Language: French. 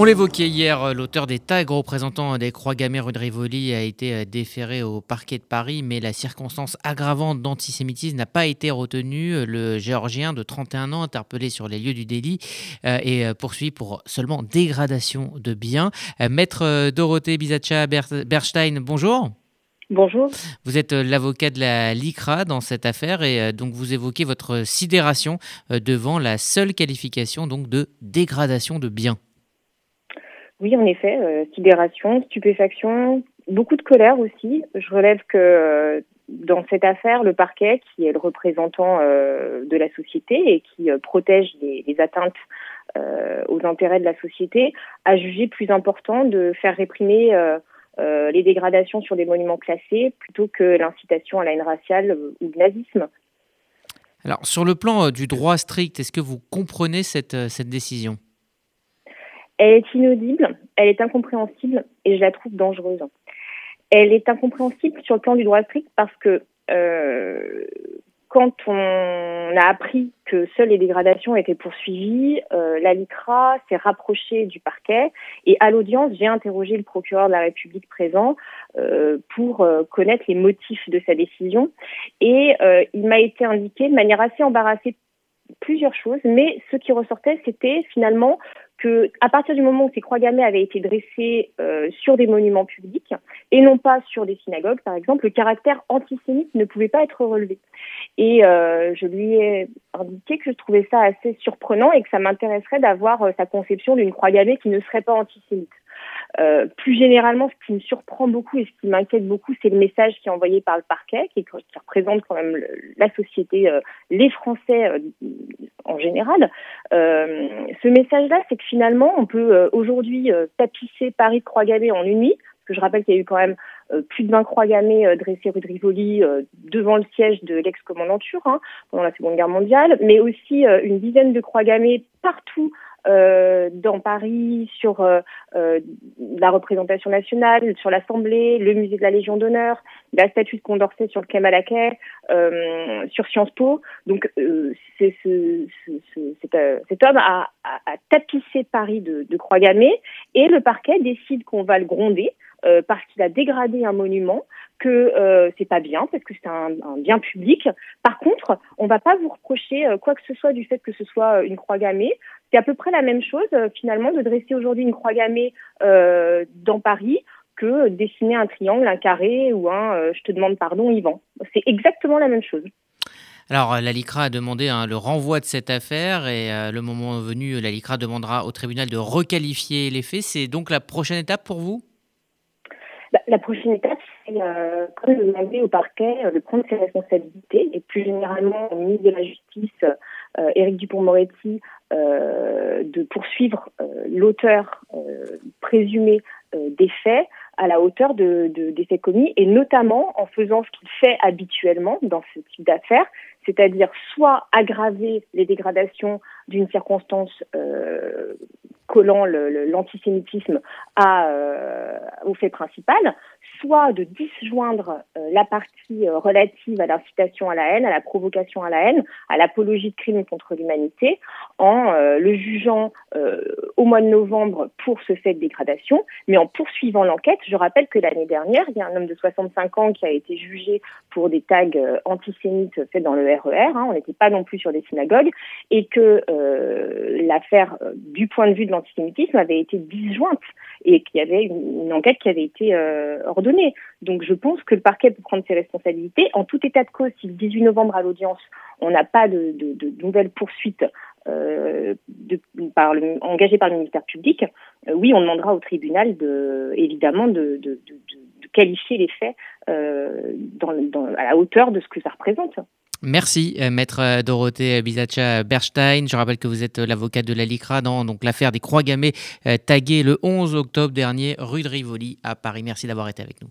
On l'évoquait hier, euh, l'auteur des tags représentant des croix gammées rue de Rivoli a été euh, déféré au parquet de Paris, mais la circonstance aggravante d'antisémitisme n'a pas été retenue. Le géorgien de 31 ans, interpellé sur les lieux du délit, euh, est poursuivi pour seulement dégradation de biens. Maître Dorothée Bizacha Berstein, bonjour. Bonjour. Vous êtes l'avocat de la LICRA dans cette affaire et donc vous évoquez votre sidération devant la seule qualification donc de dégradation de biens. Oui, en effet, euh, sidération, stupéfaction, beaucoup de colère aussi. Je relève que euh, dans cette affaire, le parquet, qui est le représentant euh, de la société et qui protège les, atteintes aux intérêts de la société, a jugé plus important de faire réprimer les dégradations sur des monuments classés plutôt que l'incitation à la haine raciale ou le nazisme. Alors, sur le plan du droit strict, est-ce que vous comprenez cette décision? Elle est inaudible, elle est incompréhensible et je la trouve dangereuse. Elle est incompréhensible sur le plan du droit strict parce que euh, quand on a appris que seules les dégradations étaient poursuivies, euh, la LICRA s'est rapprochée du parquet et à l'audience, j'ai interrogé le procureur de la République présent euh, pour euh, connaître les motifs de sa décision et euh, il m'a été indiqué de manière assez embarrassée plusieurs choses, mais ce qui ressortait, c'était finalement que à partir du moment où ces croix gammées avaient été dressées euh, sur des monuments publics et non pas sur des synagogues, par exemple, le caractère antisémite ne pouvait pas être relevé. Et euh, je lui ai indiqué que je trouvais ça assez surprenant et que ça m'intéresserait d'avoir euh, sa conception d'une croix gammée qui ne serait pas antisémite. Euh, plus généralement, ce qui me surprend beaucoup et ce qui m'inquiète beaucoup, c'est le message qui est envoyé par le parquet, qui, représente quand même la société, euh, les Français euh, en général. ce message-là, c'est que finalement, on peut aujourd'hui tapisser Paris de croix gammées en une nuit, parce que je rappelle qu'il y a eu quand même plus de 20 croix gammées dressées rue de Rivoli devant le siège de l'ex-commandanture hein, pendant la Seconde Guerre mondiale, mais aussi une dizaine de croix gammées partout euh, dans Paris, sur euh, euh, la représentation nationale, sur l'Assemblée, le musée de la Légion d'honneur, la statue de Condorcet sur le quai Malaquais, sur Sciences Po. Donc, ce, cet homme a, tapissé Paris de, de croix gammées et le parquet décide qu'on va le gronder euh, parce qu'il a dégradé un monument, que euh, c'est pas bien parce que c'est un, bien public. Par contre, on va pas vous reprocher euh, quoi que ce soit du fait que ce soit une croix gammée. C'est à peu près la même chose finalement de dresser aujourd'hui une croix gammée dans Paris que dessiner un triangle, un carré ou un je te demande pardon Yvan. C'est exactement la même chose. Alors, la LICRA a demandé hein, le renvoi de cette affaire et le moment venu, la LICRA demandera au tribunal de requalifier les faits. C'est donc la prochaine étape pour vous? Bah, la prochaine étape, c'est, euh, comme demander au parquet, euh, de prendre ses responsabilités. Et plus généralement au ministre de la Justice, euh, Éric Dupont-Moretti, euh, de poursuivre euh, l'auteur présumé des faits à la hauteur de, de, des faits commis et notamment en faisant ce qu'il fait habituellement dans ce type d'affaires, c'est-à-dire soit aggraver les dégradations d'une circonstance euh, collant l'antisémitisme euh, au fait principal, soit de disjoindre euh, la partie euh, relative à l'incitation à la haine, à la provocation à la haine, à l'apologie de crimes contre l'humanité, en le jugeant au mois de novembre pour ce fait de dégradation, mais en poursuivant l'enquête. Je rappelle que l'année dernière, il y a un homme de 65 ans qui a été jugé pour des tags antisémites faits dans le RER, hein, on n'était pas non plus sur des synagogues, et que l'affaire, du point de vue de l'antisémitisme, avait été disjointe et qu'il y avait une, enquête qui avait été euh, ordonnée. Donc je pense que le parquet peut prendre ses responsabilités. En tout état de cause, si le 18 novembre à l'audience, on n'a pas de, nouvelles poursuites euh, par le, engagées par le ministère public, euh, oui, on demandera au tribunal de, évidemment de, qualifier les faits euh, dans, à la hauteur de ce que ça représente. Merci, euh, maître euh, Dorothée Bizacha Berstein. Je rappelle que vous êtes euh, l'avocate de la LICRA dans l'affaire des croix gammées taguées le 11 octobre dernier, rue de Rivoli à Paris. Merci d'avoir été avec nous.